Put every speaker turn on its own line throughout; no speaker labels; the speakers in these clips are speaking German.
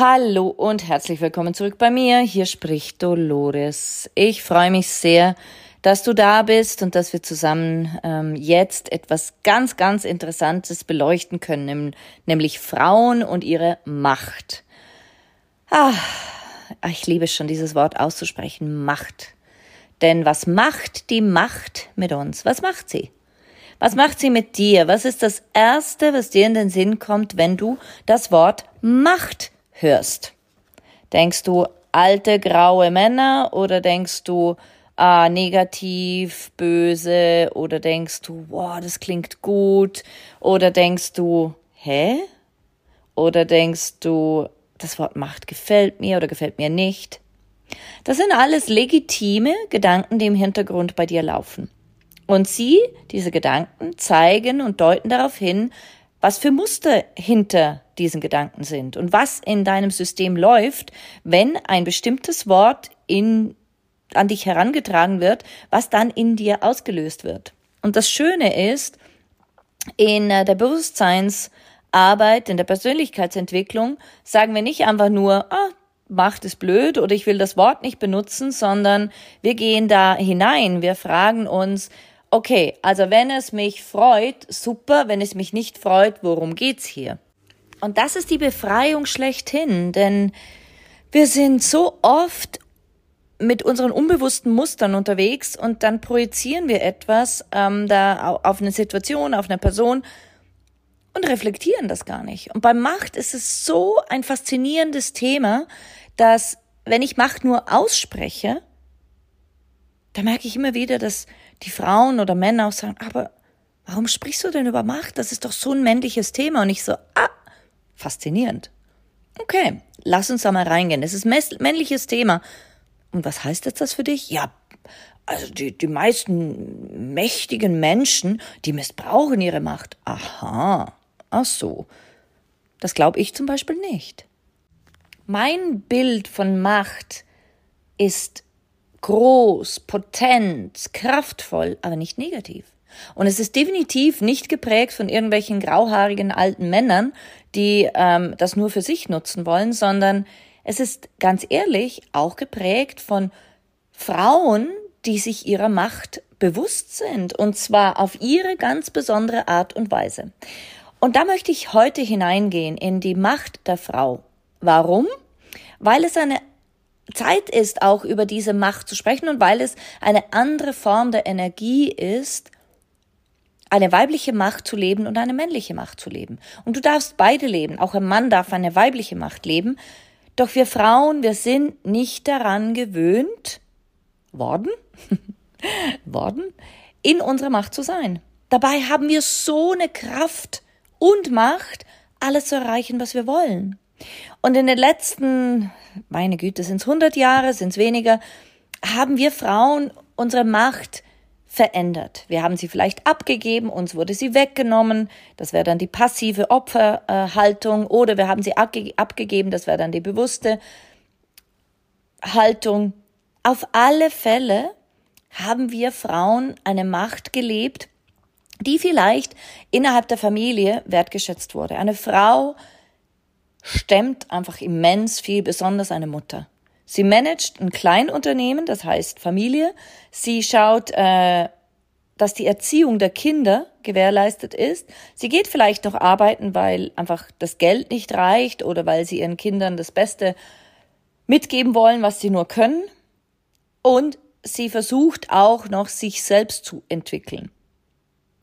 Hallo und herzlich willkommen zurück bei mir. Hier spricht Dolores. Ich freue mich sehr, dass du da bist und dass wir zusammen ähm, jetzt etwas ganz, ganz Interessantes beleuchten können, nämlich Frauen und ihre Macht. Ah, ich liebe schon dieses Wort auszusprechen, Macht. Denn was macht die Macht mit uns? Was macht sie? Was macht sie mit dir? Was ist das Erste, was dir in den Sinn kommt, wenn du das Wort Macht hörst? Denkst du alte graue Männer oder denkst du ah, negativ, böse oder denkst du, wow, das klingt gut oder denkst du, hä? Oder denkst du, das Wort Macht gefällt mir oder gefällt mir nicht? Das sind alles legitime Gedanken, die im Hintergrund bei dir laufen. Und sie, diese Gedanken, zeigen und deuten darauf hin, was für Muster hinter diesen Gedanken sind und was in deinem System läuft, wenn ein bestimmtes Wort in, an dich herangetragen wird, was dann in dir ausgelöst wird. Und das Schöne ist, in äh, der Bewusstseinsarbeit, in der Persönlichkeitsentwicklung sagen wir nicht einfach nur, ah, Macht ist blöd oder ich will das Wort nicht benutzen, sondern wir gehen da hinein. Wir fragen uns, okay, also wenn es mich freut, super, wenn es mich nicht freut, worum geht's hier? Und das ist die Befreiung schlechthin, denn wir sind so oft mit unseren unbewussten Mustern unterwegs und dann projizieren wir etwas ähm, da auf eine Situation, auf eine Person und reflektieren das gar nicht. Und bei Macht ist es so ein faszinierendes Thema, dass wenn ich Macht nur ausspreche, da merke ich immer wieder, dass die Frauen oder Männer auch sagen, aber warum sprichst du denn über Macht? Das ist doch so ein männliches Thema. Und ich so, ah, faszinierend. Okay, lass uns da mal reingehen. Es ist männliches Thema. Und was heißt jetzt das für dich? Ja, also die, die meisten mächtigen Menschen, die missbrauchen ihre Macht. Aha, ach so. Das glaube ich zum Beispiel nicht. Mein Bild von Macht ist groß, potent, kraftvoll, aber nicht negativ. Und es ist definitiv nicht geprägt von irgendwelchen grauhaarigen alten Männern, die ähm, das nur für sich nutzen wollen, sondern es ist ganz ehrlich auch geprägt von Frauen, die sich ihrer Macht bewusst sind, und zwar auf ihre ganz besondere Art und Weise. Und da möchte ich heute hineingehen in die Macht der Frau. Warum? Weil es eine Zeit ist, auch über diese Macht zu sprechen und weil es eine andere Form der Energie ist, eine weibliche Macht zu leben und eine männliche Macht zu leben. Und du darfst beide leben. Auch ein Mann darf eine weibliche Macht leben. Doch wir Frauen, wir sind nicht daran gewöhnt worden, worden, in unserer Macht zu sein. Dabei haben wir so eine Kraft und Macht, alles zu erreichen, was wir wollen. Und in den letzten, meine Güte, sind es 100 Jahre, sind es weniger, haben wir Frauen unsere Macht verändert. Wir haben sie vielleicht abgegeben, uns wurde sie weggenommen, das wäre dann die passive Opferhaltung, oder wir haben sie abgegeben, das wäre dann die bewusste Haltung. Auf alle Fälle haben wir Frauen eine Macht gelebt, die vielleicht innerhalb der Familie wertgeschätzt wurde. Eine Frau stemmt einfach immens viel, besonders eine Mutter. Sie managt ein Kleinunternehmen, das heißt Familie. Sie schaut, äh, dass die Erziehung der Kinder gewährleistet ist. Sie geht vielleicht noch arbeiten, weil einfach das Geld nicht reicht oder weil sie ihren Kindern das Beste mitgeben wollen, was sie nur können. Und sie versucht auch noch, sich selbst zu entwickeln.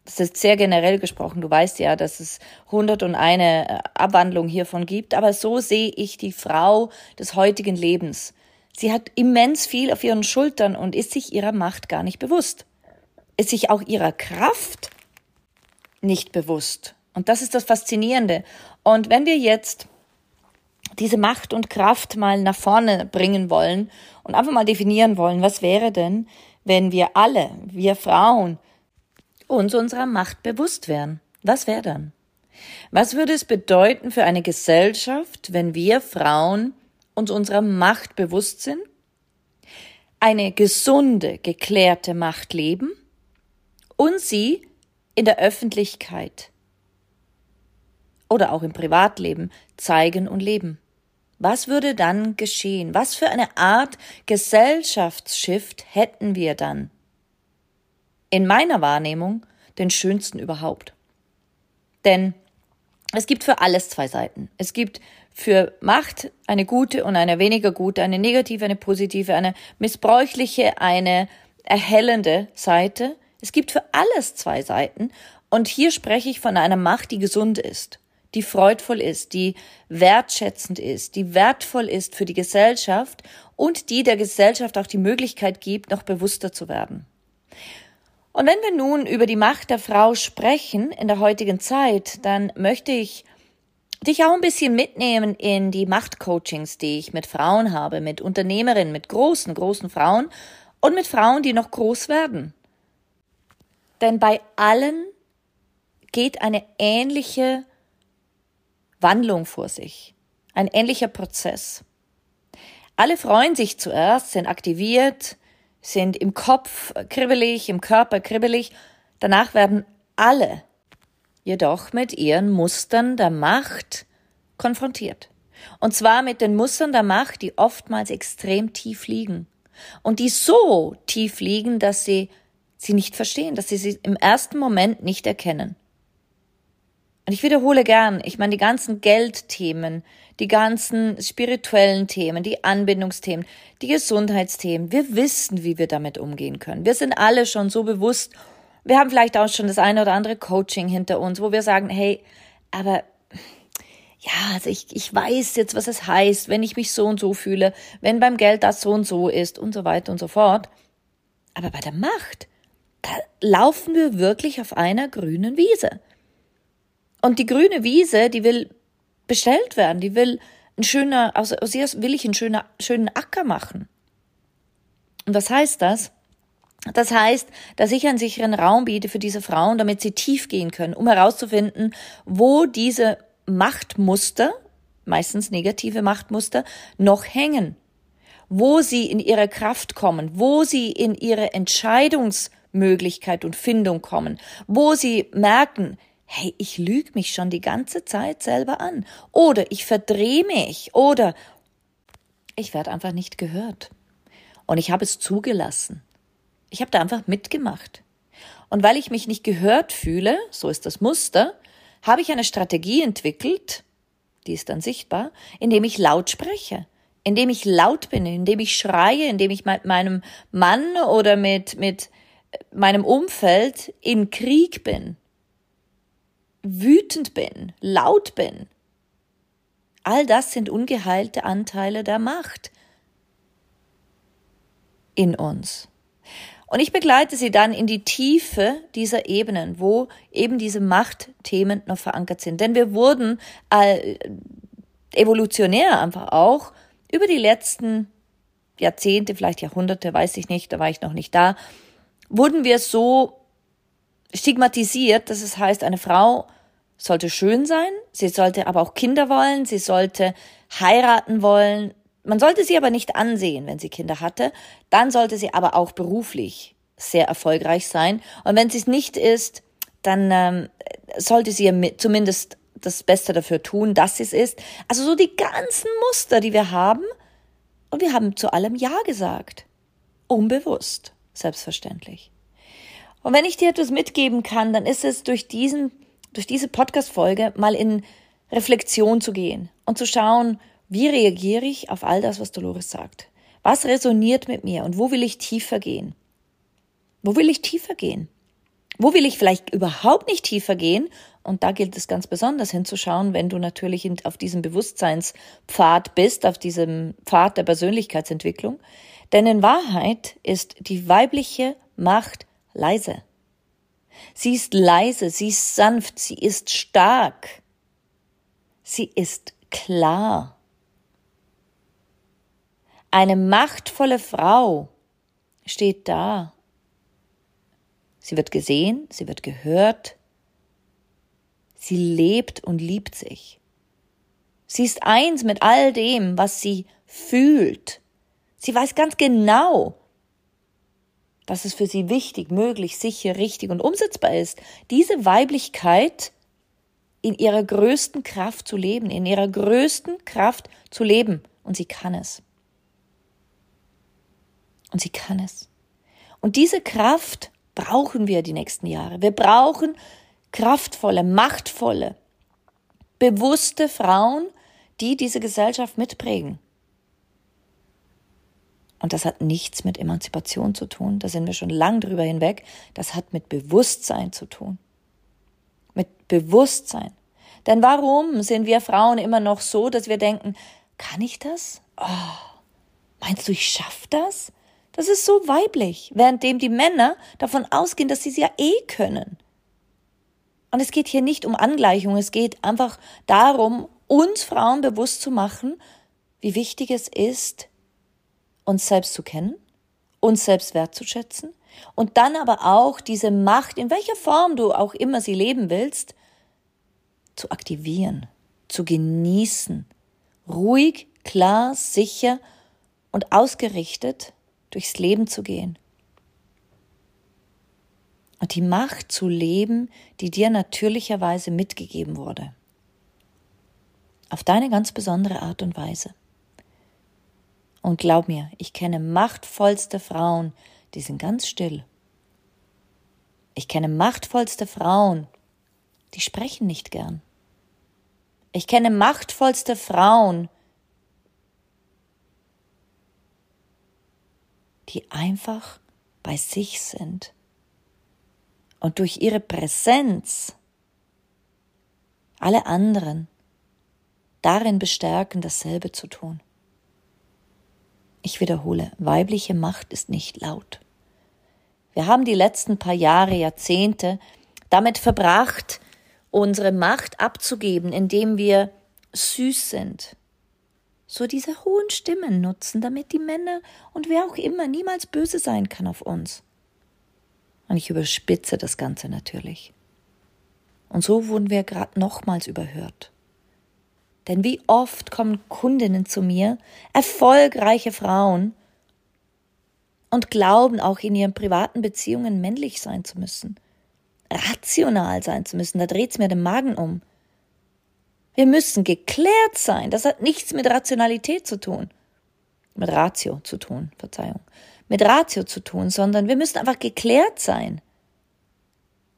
Das ist sehr generell gesprochen. Du weißt ja, dass es 101 äh, Abwandlung hiervon gibt. Aber so sehe ich die Frau des heutigen Lebens. Sie hat immens viel auf ihren Schultern und ist sich ihrer Macht gar nicht bewusst. Ist sich auch ihrer Kraft nicht bewusst. Und das ist das Faszinierende. Und wenn wir jetzt diese Macht und Kraft mal nach vorne bringen wollen und einfach mal definieren wollen, was wäre denn, wenn wir alle, wir Frauen, uns unserer Macht bewusst wären? Was wäre dann? Was würde es bedeuten für eine Gesellschaft, wenn wir Frauen uns unserer Macht bewusst sind? Eine gesunde, geklärte Macht leben und sie in der Öffentlichkeit oder auch im Privatleben zeigen und leben. Was würde dann geschehen? Was für eine Art Gesellschaftsshift hätten wir dann? In meiner Wahrnehmung den schönsten überhaupt. Denn es gibt für alles zwei Seiten. Es gibt für Macht eine gute und eine weniger gute, eine negative, eine positive, eine missbräuchliche, eine erhellende Seite. Es gibt für alles zwei Seiten. Und hier spreche ich von einer Macht, die gesund ist die freudvoll ist, die wertschätzend ist, die wertvoll ist für die Gesellschaft und die der Gesellschaft auch die Möglichkeit gibt, noch bewusster zu werden. Und wenn wir nun über die Macht der Frau sprechen in der heutigen Zeit, dann möchte ich dich auch ein bisschen mitnehmen in die Machtcoachings, die ich mit Frauen habe, mit Unternehmerinnen, mit großen, großen Frauen und mit Frauen, die noch groß werden. Denn bei allen geht eine ähnliche Wandlung vor sich. Ein ähnlicher Prozess. Alle freuen sich zuerst, sind aktiviert, sind im Kopf kribbelig, im Körper kribbelig. Danach werden alle jedoch mit ihren Mustern der Macht konfrontiert. Und zwar mit den Mustern der Macht, die oftmals extrem tief liegen. Und die so tief liegen, dass sie sie nicht verstehen, dass sie sie im ersten Moment nicht erkennen. Und ich wiederhole gern, ich meine, die ganzen Geldthemen, die ganzen spirituellen Themen, die Anbindungsthemen, die Gesundheitsthemen, wir wissen, wie wir damit umgehen können. Wir sind alle schon so bewusst. Wir haben vielleicht auch schon das eine oder andere Coaching hinter uns, wo wir sagen, hey, aber ja, also ich, ich weiß jetzt, was es heißt, wenn ich mich so und so fühle, wenn beim Geld das so und so ist und so weiter und so fort. Aber bei der Macht, da laufen wir wirklich auf einer grünen Wiese. Und die grüne Wiese, die will bestellt werden, die will ein schöner, aus, aus ihr will ich einen schöner, schönen Acker machen. Und was heißt das? Das heißt, dass ich einen sicheren Raum biete für diese Frauen, damit sie tief gehen können, um herauszufinden, wo diese Machtmuster, meistens negative Machtmuster, noch hängen, wo sie in ihre Kraft kommen, wo sie in ihre Entscheidungsmöglichkeit und Findung kommen, wo sie merken, hey, ich lüge mich schon die ganze Zeit selber an oder ich verdrehe mich oder ich werde einfach nicht gehört. Und ich habe es zugelassen. Ich habe da einfach mitgemacht. Und weil ich mich nicht gehört fühle, so ist das Muster, habe ich eine Strategie entwickelt, die ist dann sichtbar, indem ich laut spreche, indem ich laut bin, indem ich schreie, indem ich mit meinem Mann oder mit, mit meinem Umfeld im Krieg bin, wütend bin, laut bin. All das sind ungeheilte Anteile der Macht in uns. Und ich begleite sie dann in die Tiefe dieser Ebenen, wo eben diese Machtthemen noch verankert sind. Denn wir wurden äh, evolutionär einfach auch über die letzten Jahrzehnte, vielleicht Jahrhunderte, weiß ich nicht, da war ich noch nicht da, wurden wir so stigmatisiert, dass es heißt, eine Frau sollte schön sein, sie sollte aber auch Kinder wollen, sie sollte heiraten wollen. Man sollte sie aber nicht ansehen, wenn sie Kinder hatte. Dann sollte sie aber auch beruflich sehr erfolgreich sein. Und wenn sie es nicht ist, dann ähm, sollte sie zumindest das Beste dafür tun, dass sie es ist. Also so die ganzen Muster, die wir haben. Und wir haben zu allem Ja gesagt. Unbewusst, selbstverständlich. Und wenn ich dir etwas mitgeben kann, dann ist es durch diesen durch diese Podcast-Folge mal in Reflexion zu gehen und zu schauen, Wie reagiere ich auf all das, was Dolores sagt? Was resoniert mit mir und wo will ich tiefer gehen? Wo will ich tiefer gehen? Wo will ich vielleicht überhaupt nicht tiefer gehen? Und da gilt es ganz besonders hinzuschauen, wenn du natürlich auf diesem Bewusstseinspfad bist, auf diesem Pfad der Persönlichkeitsentwicklung. Denn in Wahrheit ist die weibliche Macht leise. Sie ist leise, sie ist sanft, sie ist stark. Sie ist klar. Eine machtvolle Frau steht da. Sie wird gesehen, sie wird gehört. Sie lebt und liebt sich. Sie ist eins mit all dem, was sie fühlt. Sie weiß ganz genau, dass es für sie wichtig, möglich, sicher, richtig und umsetzbar ist, diese Weiblichkeit in ihrer größten Kraft zu leben, in ihrer größten Kraft zu leben. Und sie kann es. Und sie kann es. Und diese Kraft brauchen wir die nächsten Jahre. Wir brauchen kraftvolle, machtvolle, bewusste Frauen, die diese Gesellschaft mitprägen. Und das hat nichts mit Emanzipation zu tun, da sind wir schon lang drüber hinweg. Das hat mit Bewusstsein zu tun. Mit Bewusstsein. Denn warum sind wir Frauen immer noch so, dass wir denken, kann ich das? Oh, meinst du, ich schaff das? Das ist so weiblich, währenddem die Männer davon ausgehen, dass sie es ja eh können. Und es geht hier nicht um Angleichung, es geht einfach darum, uns Frauen bewusst zu machen, wie wichtig es ist, uns selbst zu kennen, uns selbst wertzuschätzen und dann aber auch diese Macht, in welcher Form du auch immer sie leben willst, zu aktivieren, zu genießen, ruhig, klar, sicher und ausgerichtet durchs Leben zu gehen. Und die Macht zu leben, die dir natürlicherweise mitgegeben wurde. Auf deine ganz besondere Art und Weise. Und glaub mir, ich kenne machtvollste Frauen, die sind ganz still. Ich kenne machtvollste Frauen, die sprechen nicht gern. Ich kenne machtvollste Frauen, die einfach bei sich sind und durch ihre Präsenz alle anderen darin bestärken, dasselbe zu tun. Ich wiederhole, weibliche Macht ist nicht laut. Wir haben die letzten paar Jahre, Jahrzehnte damit verbracht, unsere Macht abzugeben, indem wir süß sind, so diese hohen Stimmen nutzen, damit die Männer und wer auch immer niemals böse sein kann auf uns. Und ich überspitze das Ganze natürlich. Und so wurden wir gerade nochmals überhört. Denn wie oft kommen Kundinnen zu mir, erfolgreiche Frauen, und glauben auch in ihren privaten Beziehungen männlich sein zu müssen, rational sein zu müssen, da dreht's mir den Magen um. Wir müssen geklärt sein. Das hat nichts mit Rationalität zu tun. Mit Ratio zu tun, Verzeihung. Mit Ratio zu tun, sondern wir müssen einfach geklärt sein.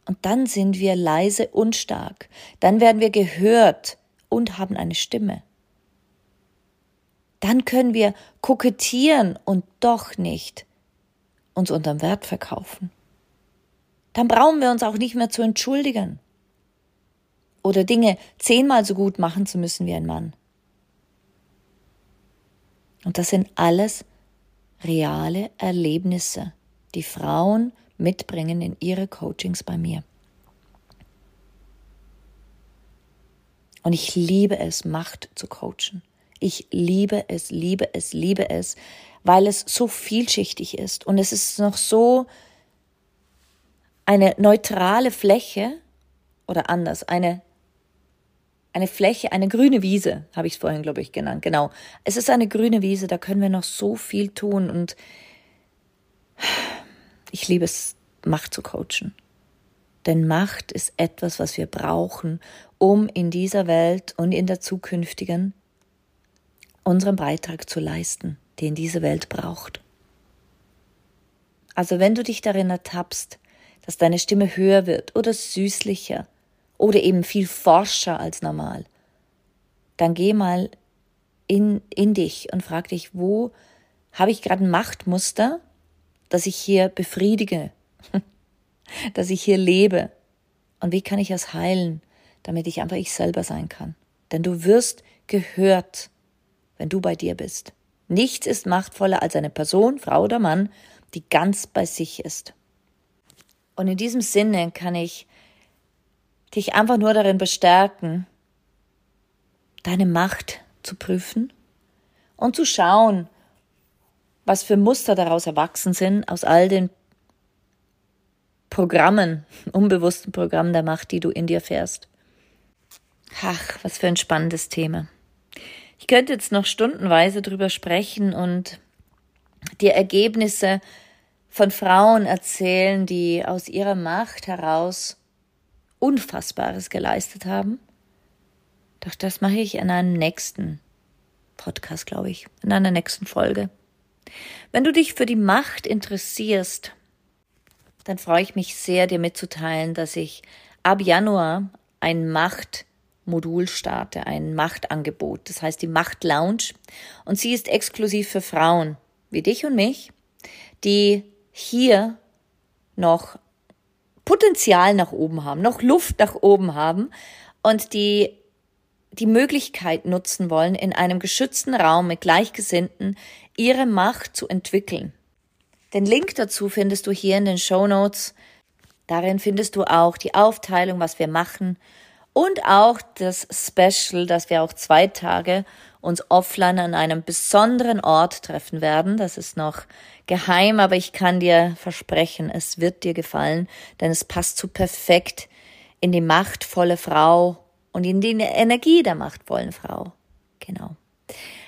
Und dann sind wir leise und stark. Dann werden wir gehört und haben eine Stimme. Dann können wir kokettieren und doch nicht uns unterm Wert verkaufen. Dann brauchen wir uns auch nicht mehr zu entschuldigen oder Dinge zehnmal so gut machen zu müssen wie ein Mann. Und das sind alles reale Erlebnisse, die Frauen mitbringen in ihre Coachings bei mir. Und ich liebe es, Macht zu coachen. Ich liebe es, liebe es, liebe es, weil es so vielschichtig ist und es ist noch so eine neutrale Fläche oder anders, eine eine Fläche, eine grüne Wiese, habe ich es vorhin, glaube ich, genannt. Genau. Es ist eine grüne Wiese, da können wir noch so viel tun und ich liebe es, Macht zu coachen. Denn Macht ist etwas, was wir brauchen, um in dieser Welt und in der zukünftigen unseren Beitrag zu leisten, den diese Welt braucht. Also wenn du dich darin ertappst, dass deine Stimme höher wird oder süßlicher, oder eben viel forscher als normal, dann geh mal in, in dich und frag dich, wo habe ich gerade ein Machtmuster, das ich hier befriedige, dass ich hier lebe und wie kann ich es heilen, damit ich einfach ich selber sein kann. Denn du wirst gehört, wenn du bei dir bist. Nichts ist machtvoller als eine Person, Frau oder Mann, die ganz bei sich ist. Und in diesem Sinne kann ich dich einfach nur darin bestärken, deine Macht zu prüfen und zu schauen, was für Muster daraus erwachsen sind, aus all den Programmen, unbewussten Programmen der Macht, die du in dir fährst. Ach, was für ein spannendes Thema. Ich könnte jetzt noch stundenweise drüber sprechen und dir Ergebnisse von Frauen erzählen, die aus ihrer Macht heraus Unfassbares geleistet haben. Doch das mache ich in einem nächsten Podcast, glaube ich, in einer nächsten Folge. Wenn du dich für die Macht interessierst, dann freue ich mich sehr, dir mitzuteilen, dass ich ab Januar ein Machtmodul starte, ein Machtangebot. Das heißt die Macht Lounge. Und sie ist exklusiv für Frauen, wie dich und mich, die hier noch Potenzial nach oben haben, noch Luft nach oben haben und die die Möglichkeit nutzen wollen, in einem geschützten Raum mit Gleichgesinnten ihre Macht zu entwickeln. Den Link dazu findest du hier in den Show Notes. Darin findest du auch die Aufteilung, was wir machen und auch das Special, dass wir auch zwei Tage uns offline an einem besonderen Ort treffen werden. Das ist noch geheim, aber ich kann dir versprechen, es wird dir gefallen, denn es passt so perfekt in die machtvolle Frau und in die Energie der machtvollen Frau. Genau.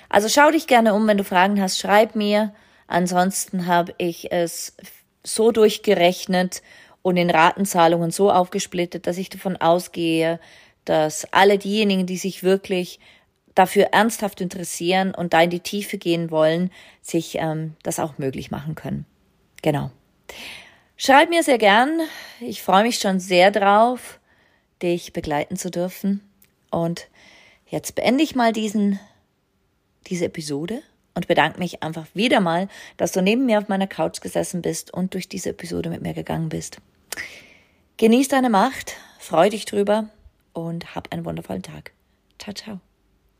Also schau dich gerne um, wenn du Fragen hast, schreib mir. Ansonsten habe ich es so durchgerechnet und in Ratenzahlungen so aufgesplittet, dass ich davon ausgehe, dass alle diejenigen, die sich wirklich dafür ernsthaft interessieren und da in die Tiefe gehen wollen, sich ähm, das auch möglich machen können. Genau. Schreib mir sehr gern. Ich freue mich schon sehr drauf, dich begleiten zu dürfen. Und jetzt beende ich mal diesen, diese Episode und bedanke mich einfach wieder mal, dass du neben mir auf meiner Couch gesessen bist und durch diese Episode mit mir gegangen bist. Genieß deine Macht, freu dich drüber und hab einen wundervollen Tag. Ciao, ciao.